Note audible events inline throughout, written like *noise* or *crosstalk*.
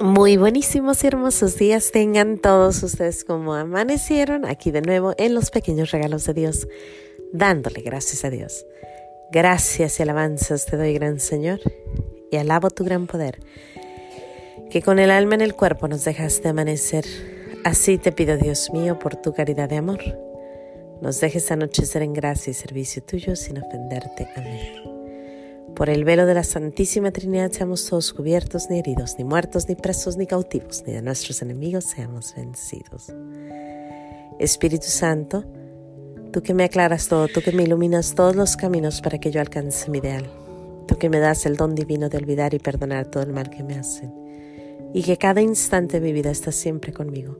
Muy buenísimos y hermosos días tengan todos ustedes como amanecieron aquí de nuevo en los pequeños regalos de Dios, dándole gracias a Dios. Gracias y alabanzas te doy, gran Señor, y alabo tu gran poder, que con el alma en el cuerpo nos dejaste amanecer. Así te pido, Dios mío, por tu caridad de amor, nos dejes anochecer en gracia y servicio tuyo sin ofenderte. Amén. Por el velo de la Santísima Trinidad seamos todos cubiertos, ni heridos, ni muertos, ni presos, ni cautivos, ni de nuestros enemigos seamos vencidos. Espíritu Santo, tú que me aclaras todo, tú que me iluminas todos los caminos para que yo alcance mi ideal, tú que me das el don divino de olvidar y perdonar todo el mal que me hacen, y que cada instante de mi vida estás siempre conmigo.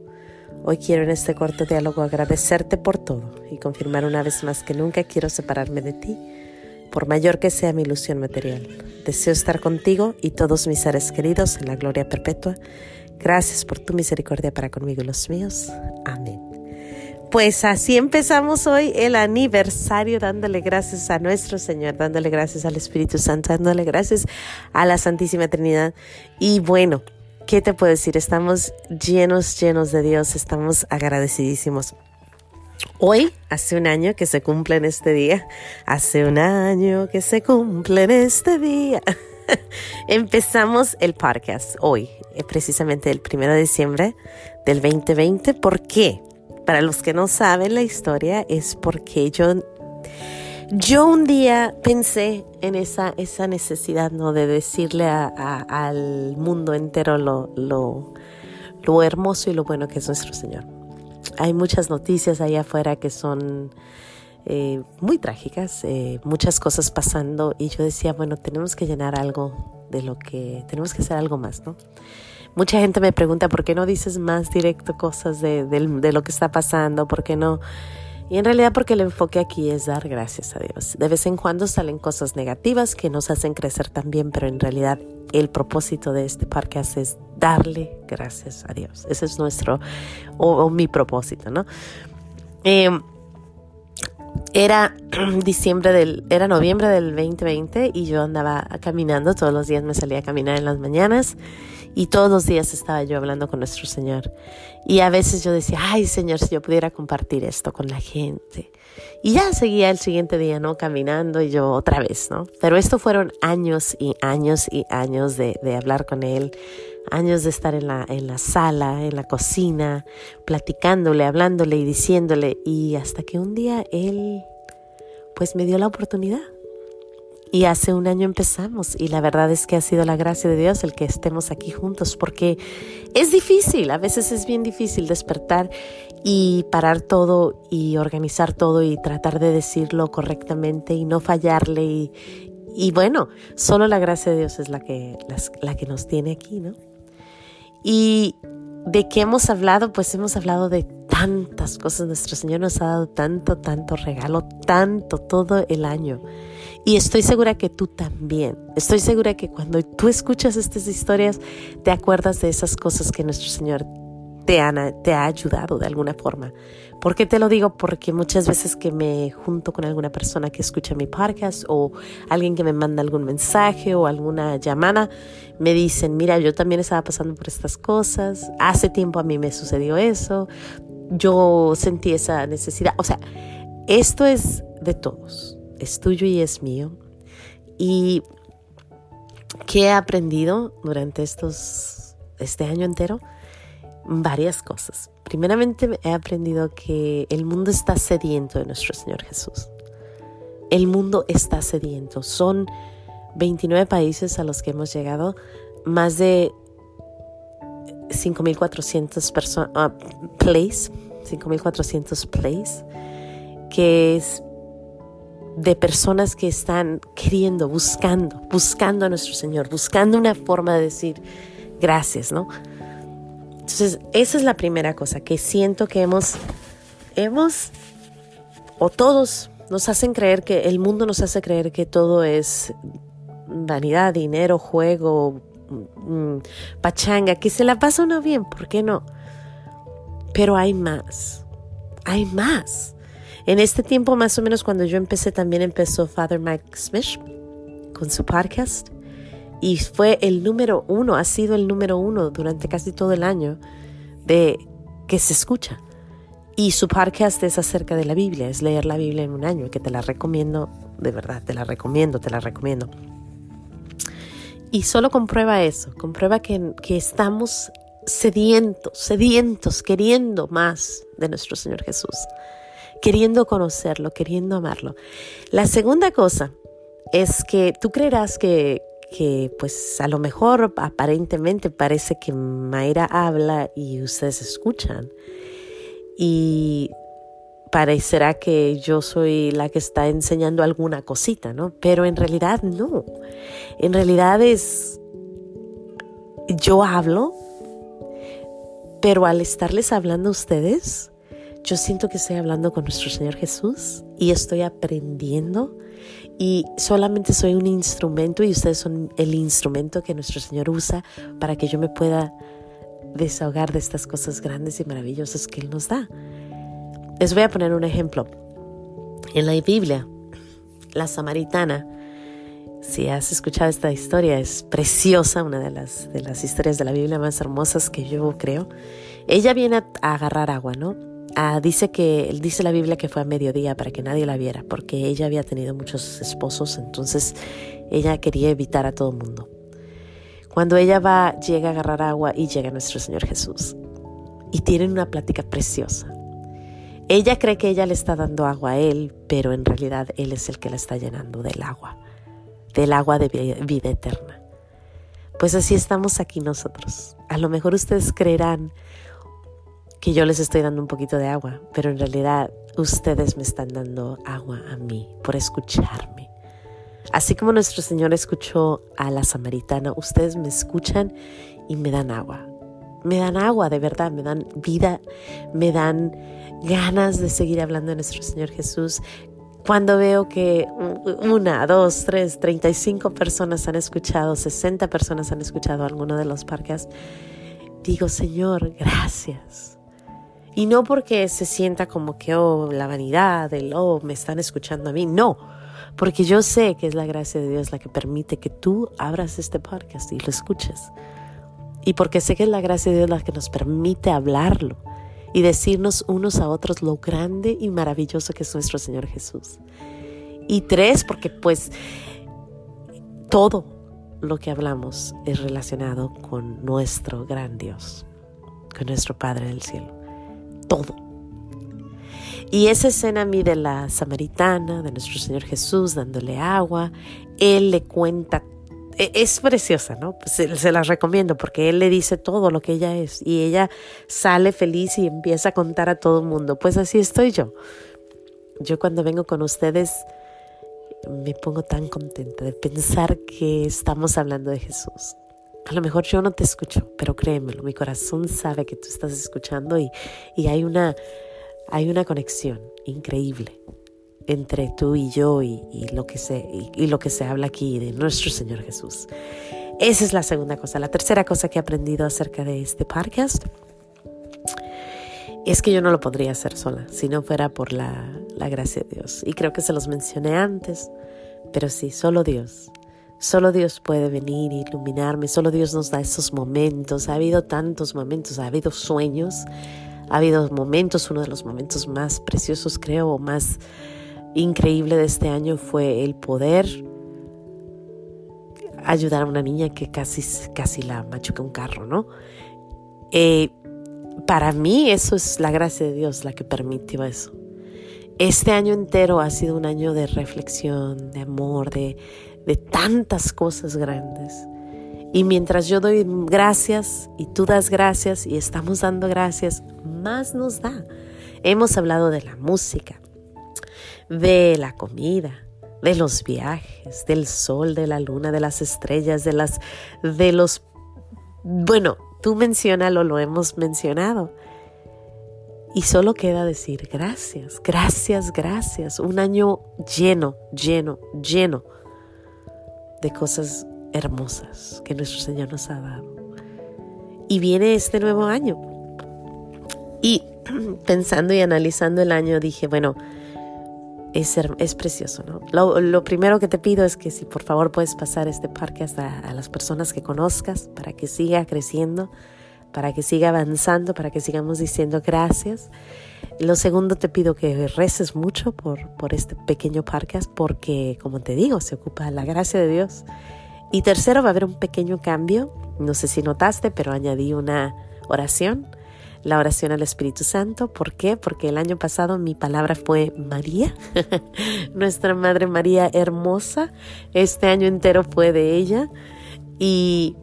Hoy quiero en este corto diálogo agradecerte por todo y confirmar una vez más que nunca quiero separarme de ti por mayor que sea mi ilusión material. Deseo estar contigo y todos mis seres queridos en la gloria perpetua. Gracias por tu misericordia para conmigo y los míos. Amén. Pues así empezamos hoy el aniversario dándole gracias a nuestro Señor, dándole gracias al Espíritu Santo, dándole gracias a la Santísima Trinidad. Y bueno, ¿qué te puedo decir? Estamos llenos, llenos de Dios, estamos agradecidísimos. Hoy, hace un año que se cumple en este día, hace un año que se cumple en este día, *laughs* empezamos el podcast hoy, eh, precisamente el primero de diciembre del 2020. ¿Por qué? Para los que no saben la historia, es porque yo, yo un día pensé en esa, esa necesidad ¿no? de decirle al mundo entero lo, lo, lo hermoso y lo bueno que es nuestro Señor hay muchas noticias allá afuera que son eh, muy trágicas, eh, muchas cosas pasando y yo decía, bueno, tenemos que llenar algo de lo que, tenemos que hacer algo más, ¿no? Mucha gente me pregunta, ¿por qué no dices más directo cosas de, de lo que está pasando? ¿Por qué no? Y en realidad porque el enfoque aquí es dar gracias a Dios. De vez en cuando salen cosas negativas que nos hacen crecer también, pero en realidad el propósito de este podcast es darle gracias a Dios. Ese es nuestro, o, mi propósito, ¿no? Em, era *clears throat* diciembre del, era noviembre del 2020 y yo andaba caminando, todos los días me salía a caminar en las mañanas y todos los días estaba yo hablando con nuestro Señor. Y a veces yo decía, ay Señor, si yo pudiera compartir esto con la gente. Y ya seguía el siguiente día, ¿no? Caminando y yo otra vez, ¿no? Pero esto fueron años y años y años de, de hablar con Él, años de estar en la, en la sala, en la cocina, platicándole, hablándole y diciéndole. Y hasta que un día Él, pues me dio la oportunidad y hace un año empezamos y la verdad es que ha sido la gracia de Dios el que estemos aquí juntos porque es difícil, a veces es bien difícil despertar y parar todo y organizar todo y tratar de decirlo correctamente y no fallarle y, bueno, solo la gracia de Dios es la que, la que nos tiene aquí, ¿no? Y de qué hemos hablado, pues hemos hablado de tantas cosas. Nuestro Señor nos ha dado tanto, tanto regalo, tanto todo el año. Y estoy segura que tú también. Estoy segura que cuando tú escuchas estas historias, te acuerdas de esas cosas que nuestro Señor te, ha ayudado de alguna forma. ¿Por qué te lo digo? Porque muchas veces que me junto con alguna persona que escucha mi podcast o alguien que me manda algún mensaje o alguna llamada, me dicen, mira, yo también estaba pasando por estas cosas, hace tiempo a mí me sucedió eso, yo sentí esa necesidad. O sea, esto es de todos es tuyo y es mío. Y ¿qué he aprendido durante estos, este año entero? Varias cosas. Primeramente he aprendido que el mundo está sediento de nuestro Señor Jesús. El mundo está sediento. Son 29 países a los que hemos llegado, más de 5.400 personas, uh, plays, 5.400 plays, que es de personas que están queriendo, buscando, buscando a nuestro Señor, buscando una forma de decir gracias, ¿no? Entonces, esa es la primera cosa que siento que hemos, hemos, o todos nos hacen creer que, el mundo nos hace creer que todo es vanidad, dinero, juego, mm, pachanga, que se la pasa uno bien, ¿por qué no? Pero hay más, hay más. En este tiempo, más o menos cuando yo empecé, también empezó Father Mike Smith con su podcast. Y fue el número uno, ha sido el número uno durante casi todo el año de que se escucha. Y su podcast es acerca de la Biblia, es leer la Biblia en un año, que te la recomiendo, de verdad, te la recomiendo, te la recomiendo. Y solo comprueba eso, comprueba que, que estamos sedientos, sedientos, queriendo más de nuestro Señor Jesús, queriendo conocerlo, queriendo amarlo. La segunda cosa es que tú creerás que, que pues a lo mejor aparentemente parece que Mayra habla y ustedes escuchan. Y parecerá que yo soy la que está enseñando alguna cosita, ¿no? Pero en realidad no. En realidad es, yo hablo, pero al estarles hablando a ustedes, yo siento que estoy hablando con nuestro Señor Jesús y estoy aprendiendo y solamente soy un instrumento y ustedes son el instrumento que nuestro Señor usa para que yo me pueda desahogar de estas cosas grandes y maravillosas que Él nos da. Les voy a poner un ejemplo. En la Biblia, la samaritana, si has escuchado esta historia, es preciosa, una de las, de las historias de la Biblia más hermosas que yo creo. Ella viene a agarrar agua, ¿no? Ah, dice que dice la Biblia que fue a mediodía para que nadie la viera, porque ella había tenido muchos esposos, entonces ella quería evitar a todo el mundo. Cuando ella va, llega a agarrar agua y llega nuestro Señor Jesús. Y tienen una plática preciosa. Ella cree que ella le está dando agua a él, pero en realidad él es el que la está llenando del agua, del agua de vida eterna. Pues así estamos aquí nosotros. A lo mejor ustedes creerán que yo les estoy dando un poquito de agua, pero en realidad ustedes me están dando agua a mí por escucharme. Así como nuestro Señor escuchó a la samaritana, ustedes me escuchan y me dan agua. Me dan agua, de verdad, me dan vida, me dan ganas de seguir hablando de nuestro Señor Jesús. Cuando veo que una, dos, tres, treinta y cinco personas han escuchado, sesenta personas han escuchado alguno de los parques, digo, Señor, gracias y no porque se sienta como que, oh, la vanidad, el, oh, me están escuchando a mí. No, porque yo sé que es la gracia de Dios la que permite que tú abras este podcast y lo escuches. Y porque sé que es la gracia de Dios la que nos permite hablarlo y decirnos unos a otros lo grande y maravilloso que es nuestro Señor Jesús. Y tres, porque pues todo lo que hablamos es relacionado con nuestro gran Dios, con nuestro Padre del cielo todo. Y esa escena a mí de la samaritana, de nuestro Señor Jesús dándole agua, Él le cuenta, e, es preciosa, ¿no? Pues se, la recomiendo porque Él le dice todo lo que ella es y ella sale feliz y empieza a contar a todo el mundo. Pues así estoy yo. Yo cuando vengo con ustedes me pongo tan contenta de pensar que estamos hablando de Jesús. A lo mejor yo no te escucho, pero créemelo, mi corazón sabe que tú estás escuchando y, hay, una, hay una conexión increíble entre tú y yo y, lo que se, y, lo que se habla aquí de nuestro Señor Jesús. Esa es la segunda cosa. La tercera cosa que he aprendido acerca de este podcast es que yo no lo podría hacer sola si no fuera por la, la gracia de Dios. Y creo que se los mencioné antes, pero sí, solo Dios Solo Dios puede venir e iluminarme, solo Dios nos da esos momentos. Ha habido tantos momentos, ha habido sueños, ha habido momentos, uno de los momentos más preciosos creo, más increíble de este año fue el poder ayudar a una niña que casi, casi la machuca un carro, ¿no? Eh, para mí eso es la gracia de Dios la que permitió eso. Este año entero ha sido un año de reflexión, de amor, de, de tantas cosas grandes. Y mientras yo doy gracias y tú das gracias y estamos dando gracias, más nos da. Hemos hablado de la música, de la comida, de los viajes, del sol, de la luna, de las estrellas, de las de los bueno, tú mencionalo, lo hemos mencionado. Y solo queda decir gracias, gracias, gracias. Un año lleno, lleno, lleno de cosas hermosas que nuestro Señor nos ha dado. Y viene este nuevo año. Y *clears throat* pensando y analizando el año, dije, bueno, es, es precioso, ¿no? Lo, lo, primero que te pido es que si por favor puedes pasar este parque hasta a las personas que conozcas para que siga creciendo, para que siga avanzando, para que sigamos diciendo gracias. Lo segundo te pido que reces mucho por, por este pequeño podcast porque, como te digo, se ocupa la gracia de Dios. Y tercero, va a haber un pequeño cambio. No sé si notaste, pero añadí una oración la oración al Espíritu Santo. ¿Por qué? Porque el año pasado mi palabra fue María, *laughs* nuestra Madre María hermosa. Este año entero fue de ella. Y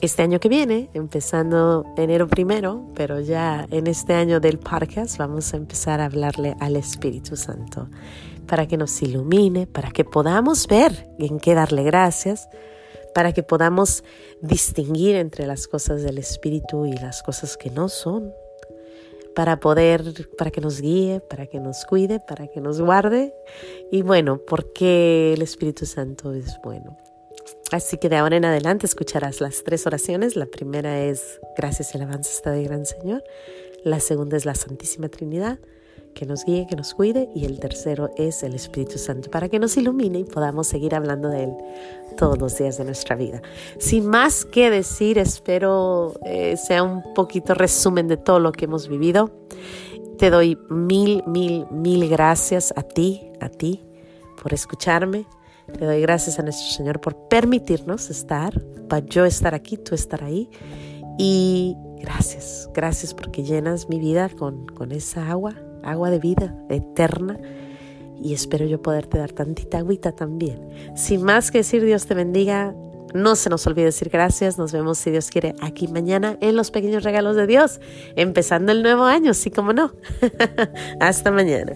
este año que viene, empezando enero primero, pero ya en este año del podcast vamos a empezar a hablarle al Espíritu Santo para que nos ilumine, para que podamos ver en qué darle gracias para que podamos distinguir entre las cosas del Espíritu y las cosas que no son, para poder, para que nos guíe, para que nos cuide, para que nos guarde. Y bueno, porque el Espíritu Santo es bueno. Así que de ahora en adelante escucharás las tres oraciones. La primera es gracias y alabanza está de gran Señor. La segunda es la Santísima Trinidad que nos guíe, que nos cuide. Y el tercero es el Espíritu Santo, para que nos ilumine y podamos seguir hablando de Él todos los días de nuestra vida. Sin más que decir, espero eh, sea un poquito resumen de todo lo que hemos vivido. Te doy mil, mil, mil gracias a ti, a ti, por escucharme. Te doy gracias a nuestro Señor por permitirnos estar, para yo estar aquí, tú estar ahí. Y gracias, gracias porque llenas mi vida con, con esa agua agua de vida eterna y espero yo poderte dar tantita agüita también. Sin más que decir, Dios te bendiga. No se nos olvide decir gracias. Nos vemos, si Dios quiere, aquí mañana en los pequeños regalos de Dios, empezando el nuevo año, sí como no. *laughs* Hasta mañana.